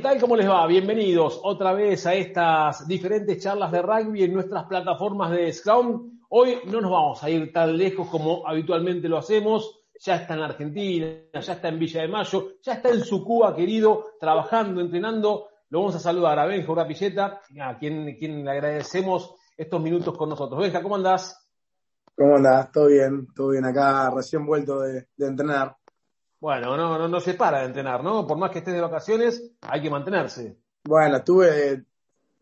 ¿qué tal? ¿Cómo les va? Bienvenidos otra vez a estas diferentes charlas de rugby en nuestras plataformas de Scrum. Hoy no nos vamos a ir tan lejos como habitualmente lo hacemos. Ya está en Argentina, ya está en Villa de Mayo, ya está en su Cuba querido, trabajando, entrenando. Lo vamos a saludar a Benja Urapilleta, a quien, quien le agradecemos estos minutos con nosotros. Benja, ¿cómo andás? ¿Cómo andás? ¿Todo bien? ¿Todo bien acá? Recién vuelto de entrenar. Bueno, no, no, no se para de entrenar, ¿no? Por más que estés de vacaciones, hay que mantenerse. Bueno, tuve,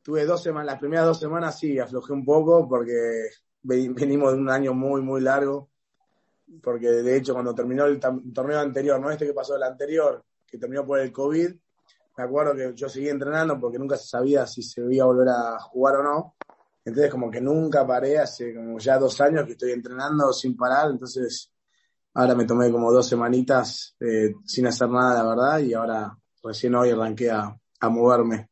tuve dos semanas, las primeras dos semanas sí, aflojé un poco porque venimos de un año muy, muy largo. Porque de hecho, cuando terminó el torneo anterior, no este que pasó el anterior, que terminó por el COVID, me acuerdo que yo seguí entrenando porque nunca se sabía si se iba a volver a jugar o no. Entonces, como que nunca paré, hace como ya dos años que estoy entrenando sin parar, entonces Ahora me tomé como dos semanitas eh, sin hacer nada, la verdad, y ahora recién hoy arranqué a, a moverme.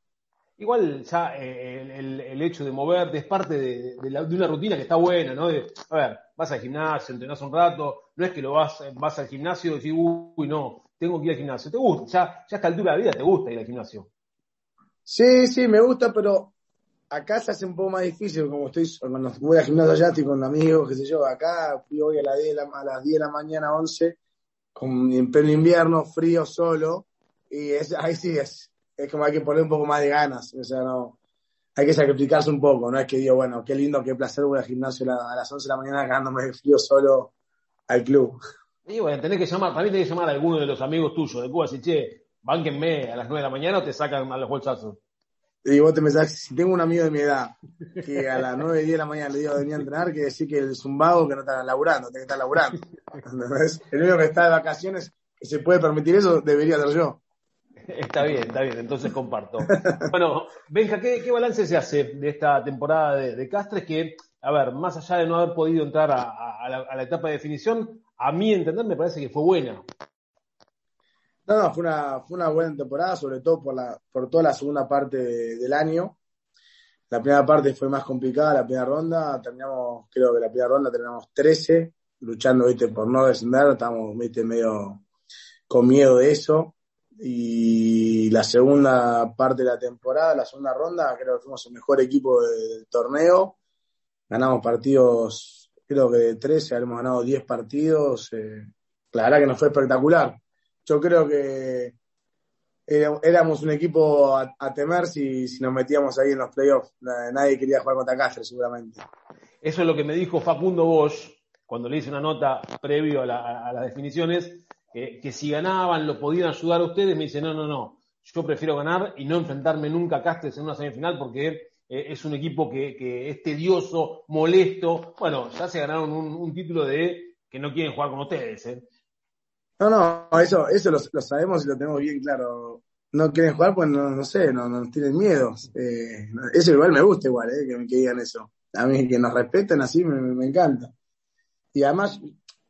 Igual ya eh, el, el, hecho de moverte es parte de, de, la, de, una rutina que está buena, ¿no? De, a ver, vas al gimnasio, entrenás un rato, no es que lo vas, vas al gimnasio y decís, uy, no, tengo que ir al gimnasio. Te gusta, ya, ya a esta altura de la vida te gusta ir al gimnasio. Sí, sí, me gusta, pero acá se hace un poco más difícil, como estoy, cuando voy al gimnasio allá estoy con amigos, qué sé yo, acá fui hoy a, la 10 a las 10 de la mañana, 11, con, en pleno invierno, frío, solo, y es, ahí sí es, es como hay que poner un poco más de ganas, o sea, no, hay que sacrificarse un poco, no es que digo, bueno, qué lindo, qué placer voy al gimnasio a las 11 de la mañana cagándome de frío solo al club. Y bueno, tenés que llamar, también tenés que llamar a alguno de los amigos tuyos de Cuba, si che, bánquenme a las 9 de la mañana o te sacan a los bolsazos. Y vos te pensás, si tengo un amigo de mi edad que a las 9, 10 de la mañana le digo venir a entrenar, que decir que es un vago que no está laburando, tiene que estar laburando. El único que está de vacaciones que se puede permitir eso debería ser yo. Está bien, está bien, entonces comparto. Bueno, Benja, ¿qué, qué balance se hace de esta temporada de, Castres? Que, a ver, más allá de no haber podido entrar a, la, a la etapa de definición, a mí entender me parece que fue buena. No, no, fue una, fue una buena temporada, sobre todo por, la, por toda la segunda parte de, del año. La primera parte fue más complicada, la primera ronda, terminamos, creo que la primera ronda terminamos 13, luchando, viste, por no descender, estábamos, viste, medio con miedo de eso. Y la segunda parte de la temporada, la segunda ronda, creo que fuimos el mejor equipo del torneo. Ganamos partidos, creo que de 13, hemos ganado 10 partidos. Eh, la verdad que nos fue espectacular yo creo que éramos un equipo a, temer si, nos metíamos ahí en los playoffs. Nadie quería jugar contra Cáceres, seguramente. Eso es lo que me dijo Facundo Bosch cuando le hice una nota previo a, la, a las definiciones, que, que, si ganaban lo podían ayudar a ustedes. Me dice, no, no, no, yo prefiero ganar y no enfrentarme nunca a Cáceres en una semifinal porque eh, es un equipo que, que, es tedioso, molesto. Bueno, ya se ganaron un, un título de que no quieren jugar con ustedes. ¿eh? No, no, eso, eso lo, sabemos y lo tenemos bien claro. No quieren jugar, pues no, no sé, no, no tienen miedo. Eh, eso igual me gusta igual, eh, que, que, digan eso. A mí que nos respeten así me, me, encanta. Y además,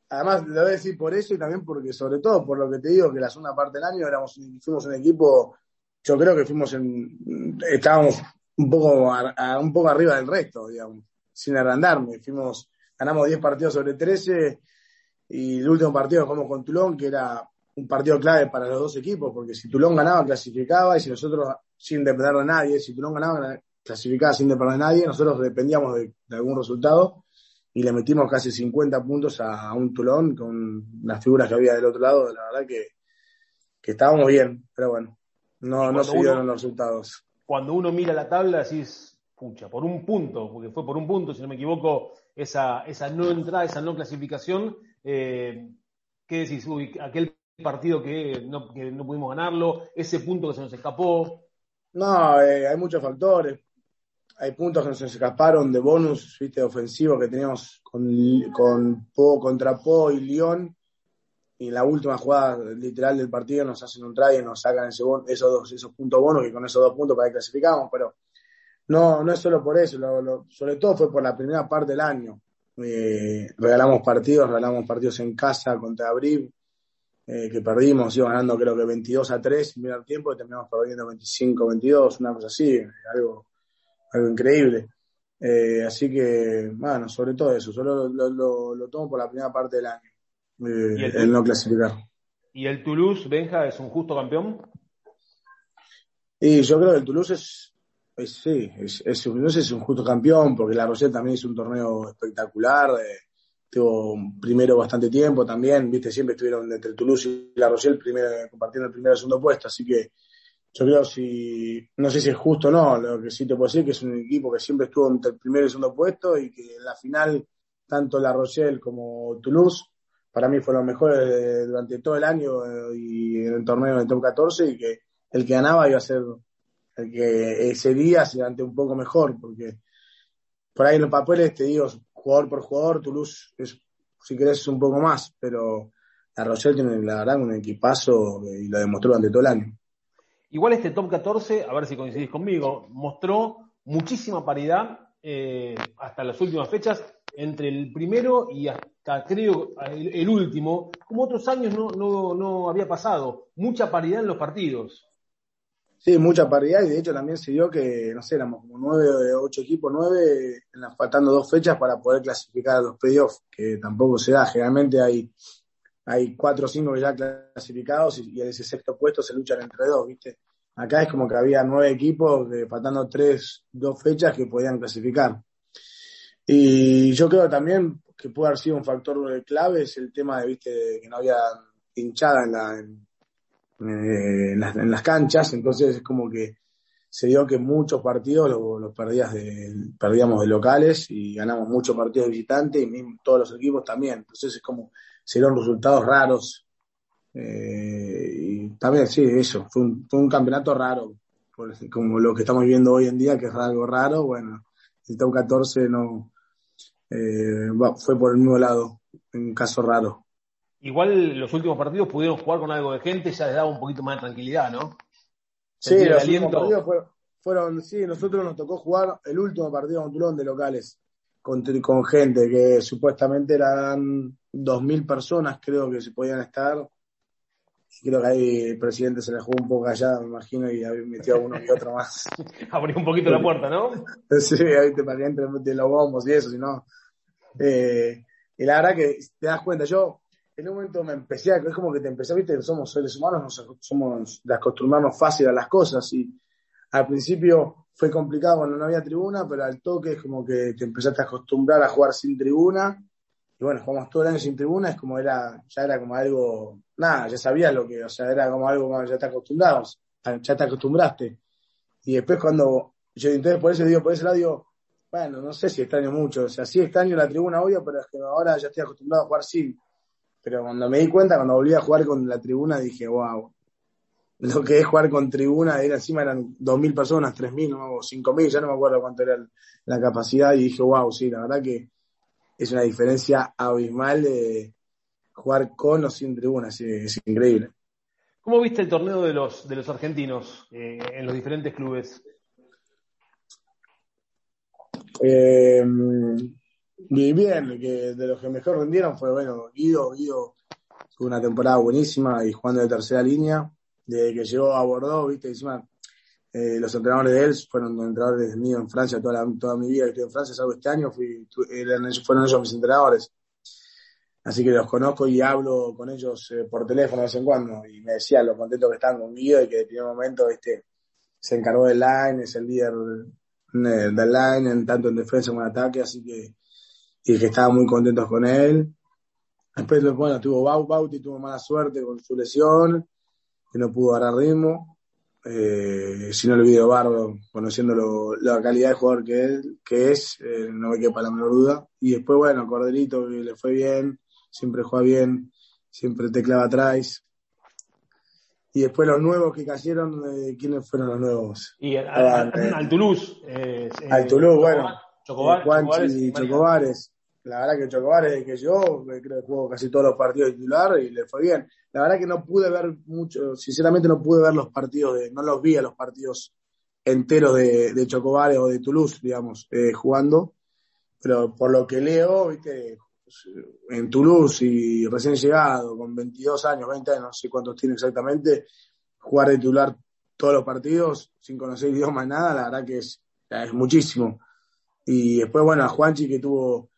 además lo voy a decir por eso y también porque, sobre todo, por lo que te digo, que la segunda parte del año éramos, fuimos un equipo, yo creo que fuimos en, estábamos un poco, a, un poco arriba del resto, digamos, sin agrandarme. Fuimos, ganamos 10 partidos sobre 13 y el último partido jugamos con Tulón, que era un partido clave para los dos equipos, porque si Tulón ganaba, clasificaba, y si nosotros, sin depender de nadie, si Tulón ganaba, clasificaba sin depender de nadie, nosotros dependíamos de, de algún resultado, y le metimos casi 50 puntos a, a, un Tulón con las figuras que había del otro lado, la verdad que, que estábamos bien, pero bueno, no, no se dieron los resultados. Cuando uno mira la tabla, decís, pucha, por un punto, porque fue por un punto, si no me equivoco, esa, esa no entrada, esa no clasificación, eh, ¿qué decís? Uy, aquel partido que no, que pudimos ganarlo, ese punto que se nos escapó. No, eh, hay muchos factores. Hay puntos que nos escaparon de bonus, viste, ofensivo que teníamos con, con Po contra Po y León. Y en la última jugada literal del partido nos hacen un try y nos sacan ese esos, dos, esos puntos bonus y con esos dos puntos para que clasificamos. Pero no, no es solo por eso, lo, lo, sobre todo fue por la primera parte del año eh, regalamos partidos, regalamos partidos en casa contra Abril, eh, que perdimos, iba ganando creo que 22 a 3 en primer tiempo y terminamos perdiendo 25 22, una cosa así, algo, algo increíble. Eh, así que, bueno, sobre todo eso, solo lo, lo, lo tomo por la primera parte del año, eh, el, el, no clasificar. ¿Y el Toulouse, Benja, es un justo campeón? Y yo creo que el Toulouse es, sí, es, es, es un justo campeón, porque la Rochelle también hizo un torneo espectacular, eh, tuvo primero bastante tiempo también, viste, siempre estuvieron entre el Toulouse y la Rochelle primero, compartiendo el primer y segundo puesto, así que yo creo si, no sé si es justo o no, lo que sí te puedo decir que es un equipo que siempre estuvo entre el primer y segundo puesto y que en la final, tanto La Rochelle como Toulouse, para mí fueron los mejores durante todo el año eh, y en el torneo del top 14 y que el que ganaba iba a ser el que ese día se levante un poco mejor, porque por ahí en los papeles te digo, jugador por jugador, Toulouse es, si querés, un poco más, pero La Rochelle tiene la verdad un equipazo y lo demostró durante todo el año. Igual este top 14, a ver si coincidís conmigo, mostró muchísima paridad eh, hasta las últimas fechas entre el primero y hasta creo el, último, como otros años no, no, no, había pasado, mucha paridad en los partidos. Sí, mucha paridad y de hecho también se dio que, no sé, éramos como nueve, ocho equipos, nueve, faltando dos fechas para poder clasificar a los playoffs, que tampoco se da, generalmente hay hay cuatro o cinco ya clasificados y, en ese sexto puesto se luchan entre dos, ¿viste? Acá es como que había nueve equipos, de, faltando tres, dos fechas que podían clasificar. Y yo creo también que puede haber sido un factor clave es el tema de, ¿viste? que no había hinchada en, la, las, en las canchas, entonces es como que se dio que muchos partidos los, perdías de, perdíamos de locales y ganamos muchos partidos de visitantes y todos los equipos también. Entonces es como serán resultados raros. Eh, y también, sí, eso, fue un, fue un campeonato raro, como lo que estamos viendo hoy en día, que es algo raro, bueno, el top 14 no eh, fue por el mismo lado, en un caso raro. Igual los últimos partidos pudieron jugar con algo de gente, ya les daba un poquito más de tranquilidad, ¿no? Sí, los últimos partidos fueron, fueron, sí, nosotros nos tocó jugar el último partido con Tulón de locales con, gente que supuestamente eran 2.000 personas, creo que se podían estar. Creo que ahí el presidente se le jugó un poco allá, me imagino, y metió a uno y otro más. Abrió un poquito la puerta, ¿no? sí, ahí te para entre los bombos y eso, si no. Eh, y la verdad que te das cuenta, yo en un momento me empecé a, es como que te empecé, viste, somos seres humanos, somos de acostumbrarnos fácil a las cosas y al principio fue complicado cuando no había tribuna, pero al toque es como que te empezaste a acostumbrar a jugar sin tribuna. Y bueno, jugamos todo el año sin tribuna, es como era, ya era como algo, nada, ya sabías lo que, o sea, era como algo, ya te acostumbrados, ya te acostumbraste. Y después cuando, yo entonces por eso digo, por ese lado digo, bueno, no sé si extraño mucho, o sea, sí extraño la tribuna, obvio, pero es que ahora ya estoy acostumbrado a jugar sin. Pero cuando me di cuenta, cuando volví a jugar con la tribuna, dije, wow, lo que es jugar con tribuna, era encima eran 2.000 personas, 3.000 o 5.000, ya no me acuerdo cuánto era la capacidad y dije, wow, sí, la verdad que es una diferencia abismal de jugar con o sin tribuna, es, increíble. ¿Cómo viste el torneo de los, de los argentinos eh, en los diferentes clubes? Eh, bien, que de los que mejor rendieron fue, bueno, Guido, Guido tuvo una temporada buenísima y jugando de tercera línea desde que llegó a Bordeaux, viste, encima eh, los entrenadores de él fueron entrenadores míos en Francia toda, toda mi vida que estoy en Francia, salvo este año, fui, fueron ellos mis entrenadores. Así que los conozco y hablo con ellos eh, por teléfono de vez en cuando y me decían lo contentos que estaban conmigo y que de primer momento este, se encargó del line, es el líder eh, del line, en, tanto en defensa como en ataque, así que, y que estaban muy contentos con él. Después, bueno, tuvo Bauti, tuvo mala suerte con su lesión que no pudo dar ritmo. Eh, si no lo vi Bardo, conociendo la calidad de jugador que, él, que es, eh, no me quepa la menor duda. Y después, bueno, Corderito, que le fue bien, siempre juega bien, siempre te clava atrás. Y después los nuevos que cayeron, eh, ¿quiénes fueron los nuevos? Y al, Toulouse. al Toulouse, bueno. Chocobar, y Chocobares la verdad que Chocobar desde que yo creo que jugó casi todos los partidos de titular y le fue bien. La verdad que no pude ver mucho, sinceramente no pude ver los partidos, de, no los vi a los partidos enteros de, de Chocobares o de Toulouse, digamos, eh, jugando. Pero por lo que leo, viste, en Toulouse y recién llegado, con 22 años, 20 años, no sé cuántos tiene exactamente, jugar de titular todos los partidos sin conocer idioma, nada, la verdad que es muchísimo. Y después, bueno, a Juanchi que tuvo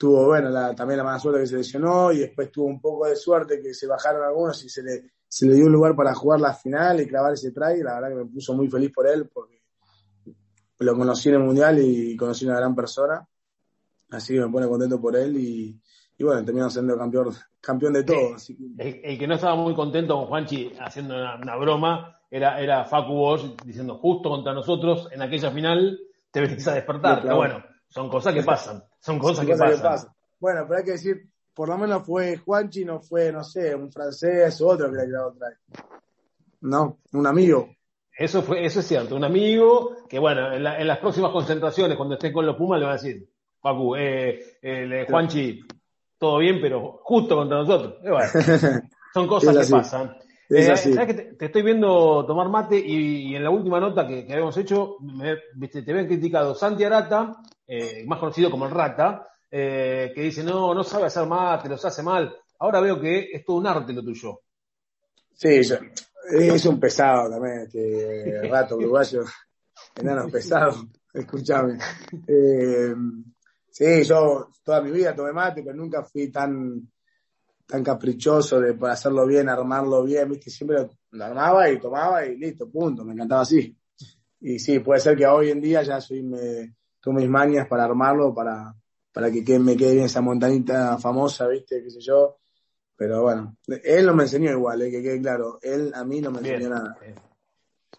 tuvo, bueno, también la mala suerte que se lesionó y después tuvo un poco de suerte que se bajaron algunos y se le, se le dio un lugar para jugar la final y clavar ese try. La verdad que me puso muy feliz por él porque lo conocí en el Mundial y conocí una gran persona. Así que me pone contento por él y, y bueno, terminó siendo campeón, campeón de todo. El, que no estaba muy contento con Juanchi haciendo una, broma era, era Facu Bosch diciendo justo contra nosotros en aquella final te venís a despertar. Pero bueno, son cosas que pasan. Son cosas, que, pasan. Bueno, pero hay que decir, por lo menos fue Juanchi, no fue, no sé, un francés o otro que le ha otra. No, un amigo. Eso fue, eso es cierto, un amigo que bueno, en, las próximas concentraciones, cuando esté con los Pumas, le va a decir, Facu, eh, eh Juanchi, todo bien, pero justo contra nosotros. son cosas que pasan. Eh, que te, estoy viendo tomar mate y, en la última nota que, habíamos hecho, te habían criticado Santi Arata, eh, más conocido como el Rata, eh, que dice, no, no sabe hacer mate, los hace mal. Ahora veo que es todo un arte lo tuyo. Sí, es un pesado también, este rato uruguayo, enano pesado, escúchame. Sí, yo toda mi vida tomé mate, pero nunca fui tan, tan caprichoso de por hacerlo bien, armarlo bien, ¿viste? Siempre lo, armaba y tomaba y listo, punto, me encantaba así. Y sí, puede ser que hoy en día ya soy, me, tomo mis mañas para armarlo, para, para que me quede bien esa montanita famosa, ¿viste? Qué sé yo. Pero bueno, él no me enseñó igual, ¿eh? que quede claro, él a mí no me enseñó nada.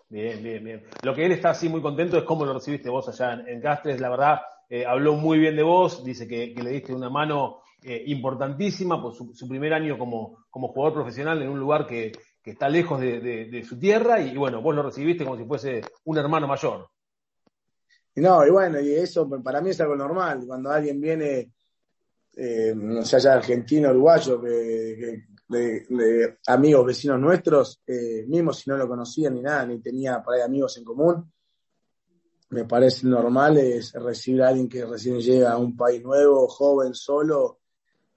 Bien, bien, bien. Lo que él está así muy contento es cómo lo recibiste vos allá en, en Castres, la verdad, eh, habló muy bien de vos, dice que, le diste una mano eh, importantísima por su, primer año como, como, jugador profesional en un lugar que, está lejos de, su tierra y, bueno, vos lo recibiste como si fuese un hermano mayor. No, y bueno, y eso para mí es algo normal. Cuando alguien viene, eh, no sé, allá argentino, uruguayo, de, amigos, vecinos nuestros, eh, mismo si no lo conocían ni nada, ni tenía por ahí amigos en común, me parece normal es recibir a alguien que recién llega a un país nuevo, joven, solo,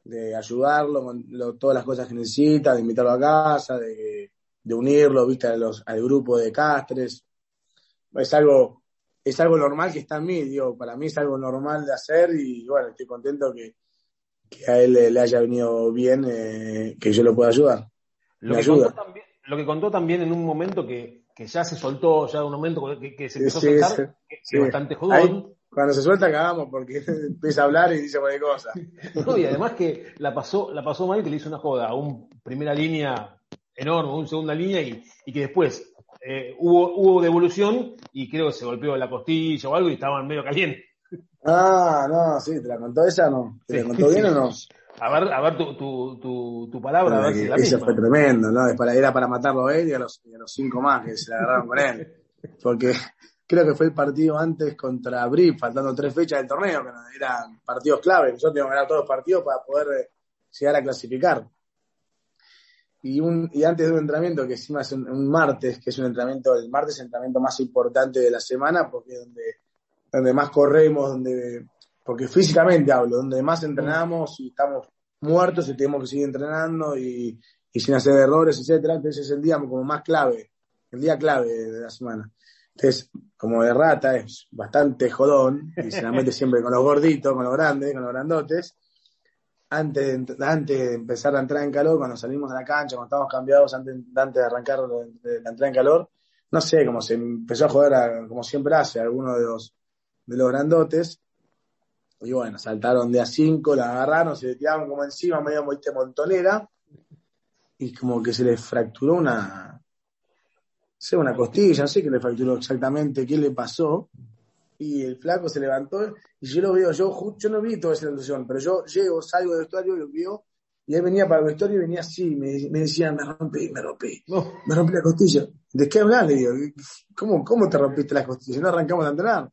de ayudarlo con todas las cosas que necesita, de invitarlo a casa, de, unirlo, viste, a los, al grupo de castres. Es algo, es algo normal que está en mí, digo, para mí es algo normal de hacer y bueno, estoy contento que, a él le, haya venido bien eh, que yo lo pueda ayudar. Lo ayuda. lo que contó también en un momento que, que ya se soltó, ya de un momento que, se empezó a soltar, que es bastante jodón. Cuando se suelta cagamos porque empieza a hablar y dice cualquier cosa. y además que la pasó, la pasó mal y que le hizo una joda un primera línea enorme, un segunda línea y, y que después eh, hubo, hubo devolución y creo que se golpeó la costilla o algo y estaban medio caliente. Ah, no, sí, ¿te la contó esa no? ¿Te la contó bien o no? A ver, a ver tu, tu, tu, tu palabra, a ver si la Eso fue tremendo, ¿no? Era para matarlo a él y a los, a los cinco más que se la agarraron con él. Porque creo que fue el partido antes contra Brief, faltando tres fechas del torneo, que eran partidos clave. Nosotros teníamos que ganar todos los partidos para poder eh, llegar a clasificar. Y, un, y antes de un entrenamiento, que encima es un, martes, que es un entrenamiento, el martes es el entrenamiento más importante de la semana, porque es donde, donde más corremos, donde porque físicamente hablo, donde más entrenamos y estamos muertos y tenemos que seguir entrenando y, sin hacer errores, etcétera, entonces es el día como más clave, el día clave de la semana. Entonces, como de rata, es bastante jodón, y se la mete siempre con los gorditos, con los grandes, con los grandotes. Antes de, antes de empezar a entrar en calor, cuando salimos de la cancha, cuando estábamos cambiados, antes, antes de arrancar de, la entrada en calor, no sé, como se empezó a joder, como siempre hace, alguno de los, de los grandotes, y bueno, saltaron de a cinco, la agarraron, se le tiraron como encima, medio montonera, y como que se le fracturó una, sé, una costilla, no sé qué le fracturó exactamente, qué le pasó, y el flaco se levantó, y yo lo veo, yo, yo no vi toda esa situación, pero yo llego, salgo del vestuario, lo veo, y él venía para el vestuario y venía así, me, me decía, me rompí, me rompí, me rompí la costilla. ¿De qué hablas? Le digo, ¿cómo, ¿cómo te rompiste la costilla? No arrancamos a entrenar.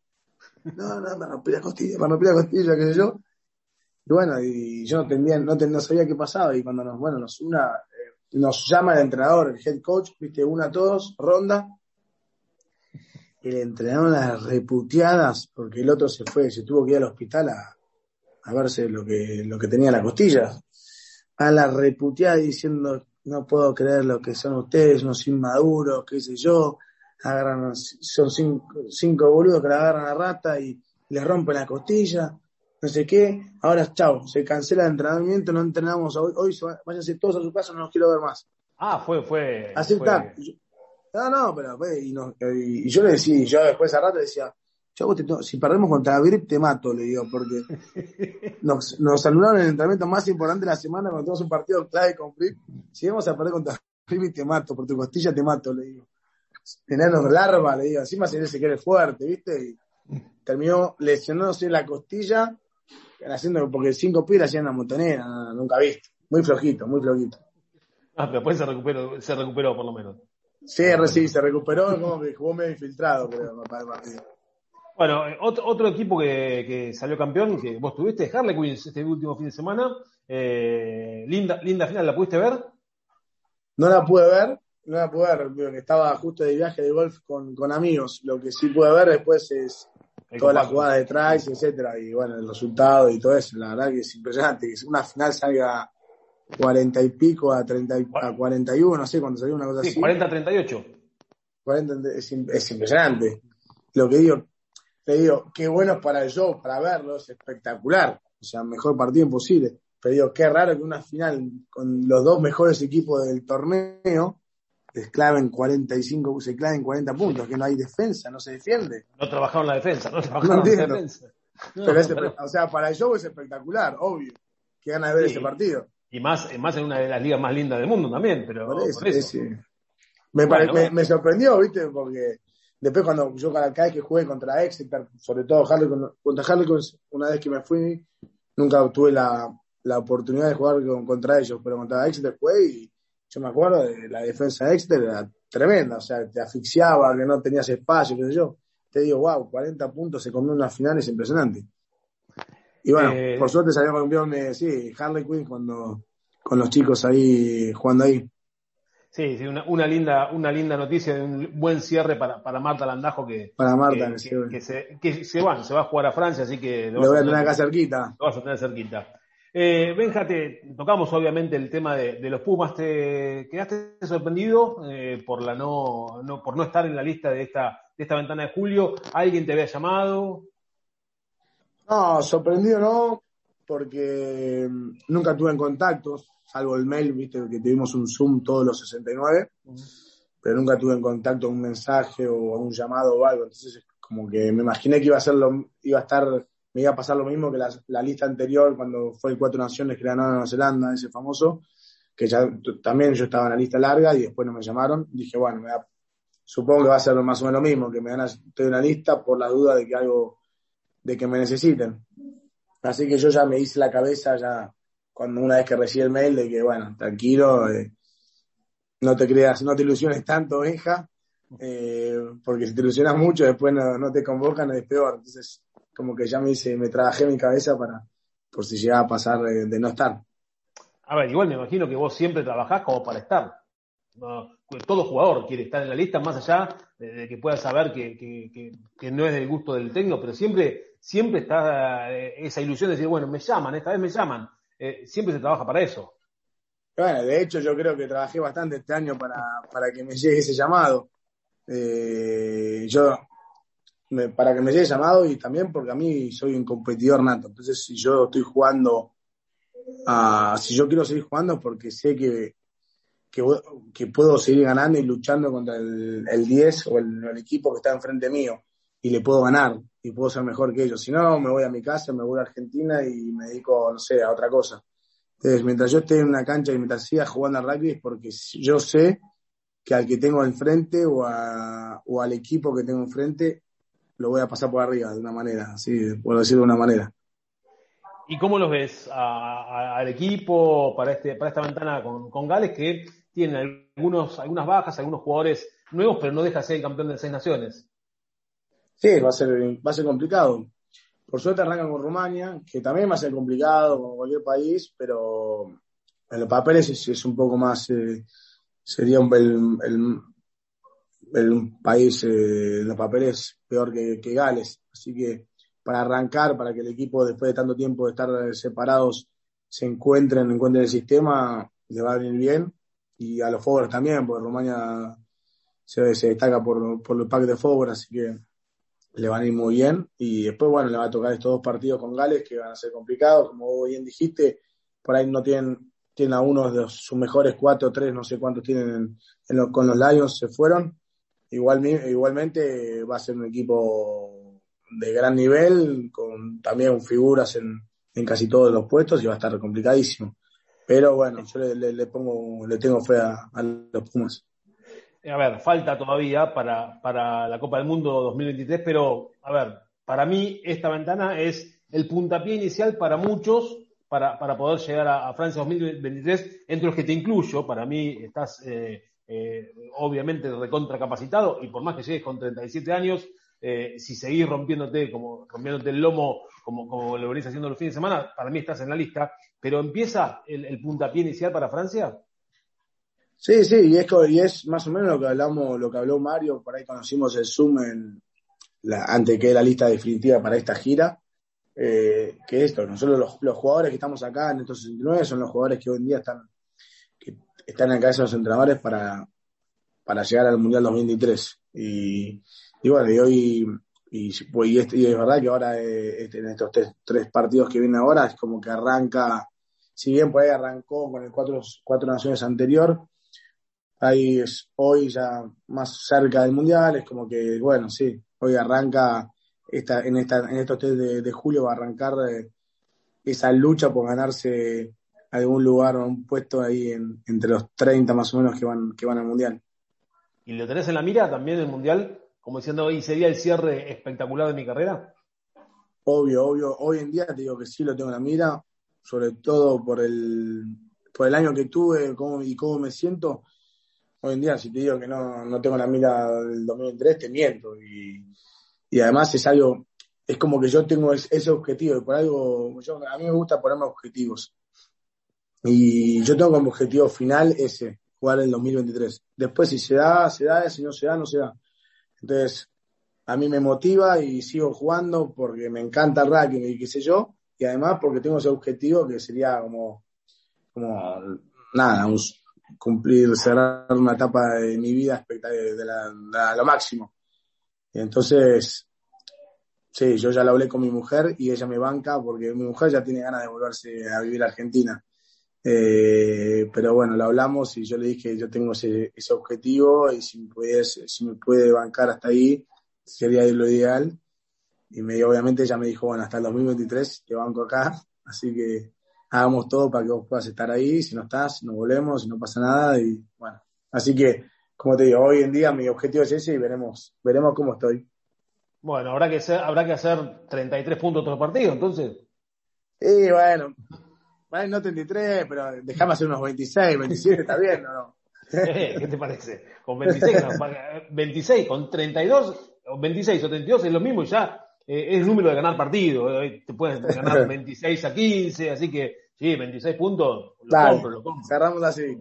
No, no, me rompí la costilla, me rompí la costilla, qué sé yo. Y bueno, y yo no entendía, no, no sabía qué pasaba. Y cuando nos, bueno, nos una, nos llama el entrenador, el head coach, viste, una a todos, ronda. Y le entrenaron las reputeadas porque el otro se fue, se tuvo que ir al hospital a, a verse lo que, lo que tenía la costilla. A la reputeada diciendo, no puedo creer lo que son ustedes, unos inmaduros, qué sé yo agarran, son cinco, cinco boludos que la agarran a rata y le rompen la costilla. No sé qué, ahora chao, se cancela el entrenamiento, no entrenamos hoy, hoy váyanse todos a su casa, no los quiero ver más. Ah, fue, fue. Así está. No, no, pero fue, y, no, y, yo le decía, yo después a rato decía, yo si perdemos contra Grip te mato, le digo, porque nos, nos anularon el entrenamiento más importante de la semana cuando tenemos un partido clave con Grip. Si vamos a perder contra Grip te mato, por tu costilla te mato, le digo. Enano larva, le digo, encima se se quiere fuerte, ¿viste? Y terminó lesionándose la costilla, haciendo, porque el 5 pi hacía una montonera, nunca visto. Muy flojito, muy flojito. Ah, pero después se recuperó, se recuperó por lo menos. Sí, sí, se recuperó, como que jugó medio infiltrado, creo, para el partido. Bueno, eh, otro, otro equipo que, que, salió campeón, que vos tuviste, Harlequins, este último fin de semana. Eh, linda, linda final, ¿la pudiste ver? No la pude ver, no la pude ver, estaba justo de viaje de golf con, con amigos. Lo que sí pude ver después es todas las jugadas de Trice, etcétera, y bueno, el resultado y todo eso, la verdad que es impresionante, que una final salga 40 y pico a, 30 a 41, no sé, cuando salió una cosa sí, así. 40 a 38. 40, es, es, impresionante. Lo que digo, te digo, qué bueno para el show, para verlo, es espectacular. O sea, mejor partido imposible. Pero digo, qué raro que una final con los dos mejores equipos del torneo claven 45, se claven 40 puntos, que no hay defensa, no se defiende. No trabajaron la defensa, no trabajaron la defensa. pero, o sea, para el show es espectacular, obvio, que gana de ver ese partido. Y más, más en una de las ligas más lindas del mundo también, pero por eso. Me, me, sorprendió, ¿viste? Porque después cuando yo cada vez que jugué contra Exeter, sobre todo Harley, contra Harley, una vez que me fui, nunca tuve la, la oportunidad de jugar contra ellos, pero contra Exeter jugué y yo me acuerdo de la defensa de Exeter, era tremenda, o sea, te asfixiaba, que no tenías espacio, qué sé yo. Te digo, wow, 40 puntos se comió en una final, es impresionante. Y bueno, eh, por suerte salió campeón, eh, sí, Harley Quinn cuando, con los chicos ahí jugando ahí. Sí, sí una, una, linda, una linda noticia, un buen cierre para, para Marta Landajo que, para Marta, que, se, que se, van, se va a jugar a Francia, así que lo, voy a tener acá cerquita. Lo vas a tener cerquita. Eh, Benja, tocamos obviamente el tema de, de, los Pumas. ¿Te quedaste sorprendido eh, por la no, no, por no estar en la lista de esta, de esta ventana de julio? ¿Alguien te había llamado? No, sorprendido no, porque mm, nunca tuve en contacto, salvo el mail, viste, que tuvimos un Zoom todos los 69, pero nunca tuve en contacto un mensaje o un llamado o algo. Entonces, como que me imaginé que iba a ser lo, iba a estar, me iba a pasar lo mismo que la, lista anterior cuando fue Cuatro Naciones que ganaron Nueva Zelanda, ese famoso, que ya también yo estaba en la lista larga y después no me llamaron. Dije, bueno, me supongo que va a ser más o menos lo mismo, que me van a estoy en la lista por la duda de que algo de que me necesiten. Así que yo ya me hice la cabeza ya cuando una vez que recibí el mail de que, bueno, tranquilo, eh, no te creas, no te ilusiones tanto, hija, eh, porque si te ilusionas mucho después no, te convocan, es peor. Entonces, como que ya me hice, me trabajé mi cabeza para, por si llega a pasar de, no estar. A ver, igual me imagino que vos siempre trabajás como para estar. todo jugador quiere estar en la lista, más allá de, que pueda saber que, que, que, no es del gusto del técnico, pero siempre siempre está eh, esa ilusión de decir, bueno, me llaman, esta vez me llaman. Eh, siempre se trabaja para eso. Bueno, de hecho yo creo que trabajé bastante este año para, para que me llegue ese llamado. Eh, yo, para que me llegue llamado y también porque a mí soy un competidor nato. Entonces, si yo estoy jugando, si yo quiero seguir jugando porque sé que, que, puedo seguir ganando y luchando contra el, el 10 o el, equipo que está enfrente mío y le puedo ganar y puedo ser mejor que ellos. Si no, me voy a mi casa, me voy a Argentina y me dedico, no sé, a otra cosa. Entonces, mientras yo esté en una cancha y mientras siga jugando al rugby es porque yo sé que al que tengo enfrente o, o al equipo que tengo enfrente lo voy a pasar por arriba de una manera, así, por decirlo de una manera. ¿Y cómo los ves al equipo para, este, para esta ventana con, con Gales que tiene algunos, algunas bajas, algunos jugadores nuevos, pero no deja de ser el campeón de seis naciones? Sí, va a ser, va a ser complicado. Por suerte arrancan con Rumania, que también va a ser complicado como cualquier país, pero en los papeles es, un poco más, eh, sería un, el, el, país eh, en los papeles peor que, que, Gales. Así que para arrancar, para que el equipo después de tanto tiempo de estar separados se encuentren, encuentren el sistema, le va a venir bien. Y a los forwards también, porque Rumania se, se destaca por, por el pack de forward, así que le van a ir muy bien. Y después, bueno, le va a tocar estos dos partidos con Gales que van a ser complicados. Como bien dijiste, por ahí no tienen, tienen a uno de sus mejores cuatro o tres, no sé cuántos tienen con los Lions, se fueron. Igual, igualmente va a ser un equipo de gran nivel, con también figuras en, en casi todos los puestos y va a estar complicadísimo. Pero bueno, yo le, pongo, le tengo fe a, los Pumas. A ver, falta todavía para, para la Copa del Mundo 2023, pero a ver, para mí esta ventana es el puntapié inicial para muchos para, para poder llegar a, Francia 2023, entre los que te incluyo, para mí estás eh, eh, obviamente recontra capacitado y por más que llegues con 37 años, eh, si seguís rompiéndote, como, rompiéndote el lomo como, como lo venís haciendo los fines de semana, para mí estás en la lista, pero empieza el, el puntapié inicial para Francia. Sí, sí, y es, más o menos lo que hablamos, lo que habló Mario, por ahí conocimos el Zoom antes que la lista definitiva para esta gira, eh, que esto, nosotros los, los, jugadores que estamos acá en estos 69 son los jugadores que hoy en día están, que están en la cabeza de los entrenadores para, para llegar al Mundial 2023. Y, y bueno, y hoy y, este, y, es verdad que ahora eh, este, en estos tres, partidos que vienen ahora es como que arranca, si bien por ahí arrancó con el cuatro, cuatro naciones anterior, ahí es hoy ya más cerca del mundial, es como que, bueno, sí, hoy arranca esta, en, esta, en estos tres de, julio va a arrancar eh, esa lucha por ganarse algún lugar o un puesto ahí entre los 30 más o menos que van, que van al mundial. ¿Y lo tenés en la mira también el mundial? como diciendo, ¿y sería el cierre espectacular de mi carrera? Obvio, obvio. Hoy en día te digo que sí lo tengo en la mira, sobre todo por el, por el año que tuve cómo, y cómo me siento. Hoy en día, si te digo que no, no tengo la mira del 2003, te miento. Y, y además es algo, es como que yo tengo ese objetivo. Y por algo, a mí me gusta ponerme objetivos. Y yo tengo como objetivo final ese, jugar el 2023. Después, si se da, se da, si no se da, no se da. Entonces, a mí me motiva y sigo jugando porque me encanta el rugby y qué sé yo, y además porque tengo ese objetivo que sería como, como nada, cumplir, cerrar una etapa de mi vida de, la, lo máximo. Entonces, sí, yo ya lo hablé con mi mujer y ella me banca porque mi mujer ya tiene ganas de volverse a vivir a Argentina. Eh, pero bueno, lo hablamos y yo le dije que yo tengo ese, ese objetivo y si me, puede, si me puede bancar hasta ahí, sería lo ideal. Y me, obviamente ella me dijo, bueno, hasta el 2023 te banco acá, así que hagamos todo para que vos puedas estar ahí, si no estás, nos volvemos, si no pasa nada y bueno, así que, como te digo, hoy en día mi objetivo es ese y veremos, veremos cómo estoy. Bueno, habrá que, ser, habrá que hacer 33 puntos otro partido, entonces. Sí, bueno, Vale, no 33, pero dejame hacer unos 26, 27, ¿está bien o no? Eh, ¿Qué te parece? Con 26, 26, con 32, 26 o 32 es lo mismo ya eh, es el número de ganar partido. Eh, te puedes ganar 26 a 15, así que sí, 26 puntos, lo compro, lo compro. Cerramos así.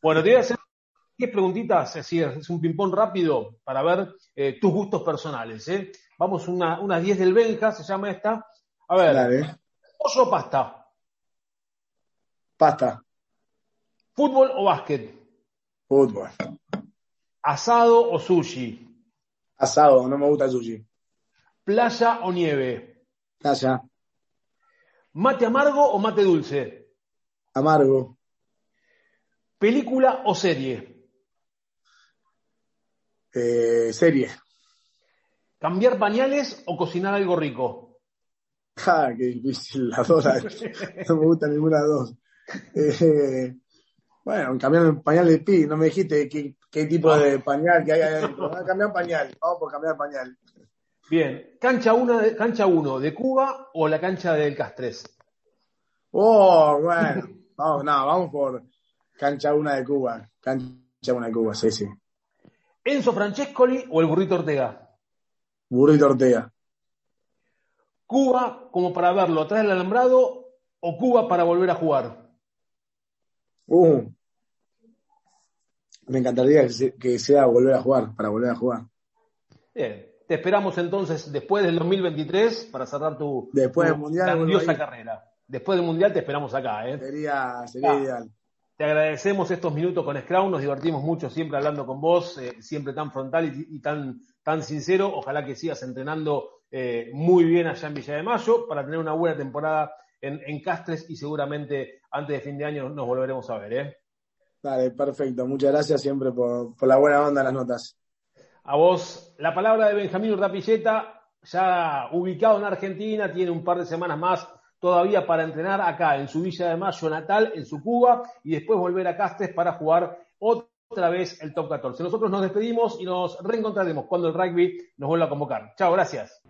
Bueno, te voy a hacer 10 preguntitas, así es un ping-pong rápido para ver tus gustos personales. Vamos, una, unas 10 del Benja, se llama esta. A ver, pollo o pasta. Pasta. ¿Fútbol o básquet? Fútbol. ¿Asado o sushi? Asado, no me gusta el sushi. ¿Playa o nieve? Playa. ¿Mate amargo o mate dulce? Amargo. ¿Película o serie? Eh, serie. ¿Cambiar pañales o cocinar algo rico? Ja, qué difícil, las dos. no me gusta ninguna de las dos. Eh, bueno, cambiar el pañal de pi, no me dijiste qué, qué tipo de pañal que hay adentro. Vamos a cambiar pañal, vamos por cambiar pañal. Bien, cancha 1 de, cancha uno de Cuba o la cancha del Castres. Oh, bueno, vamos, no, vamos por cancha 1 de Cuba. Cancha 1 de Cuba, sí, sí. ¿Enzo Francescoli o el burrito Ortega? Burrito Ortega. Cuba como para verlo atrás del alambrado o Cuba para volver a jugar. Uh, me encantaría que sea volver a jugar, para volver a jugar. Bien, te esperamos entonces después del 2023 para cerrar tu, después del mundial, grandiosa carrera. Después del mundial te esperamos acá, ¿eh? Sería, sería ideal. te agradecemos estos minutos con Scrum, nos divertimos mucho siempre hablando con vos, eh, siempre tan frontal y, tan, tan sincero. Ojalá que sigas entrenando eh, muy bien allá en Villa de Mayo para tener una buena temporada en, Castres y seguramente antes de fin de año nos volveremos a ver. ¿eh? Dale, perfecto. Muchas gracias siempre por, por la buena onda en las notas. A vos, la palabra de Benjamín Urdapilleta, ya ubicado en Argentina, tiene un par de semanas más todavía para entrenar acá en su Villa de Mayo natal, en su Cuba, y después volver a Castres para jugar otra vez el top 14. Nosotros nos despedimos y nos reencontraremos cuando el rugby nos vuelva a convocar. Chao, gracias.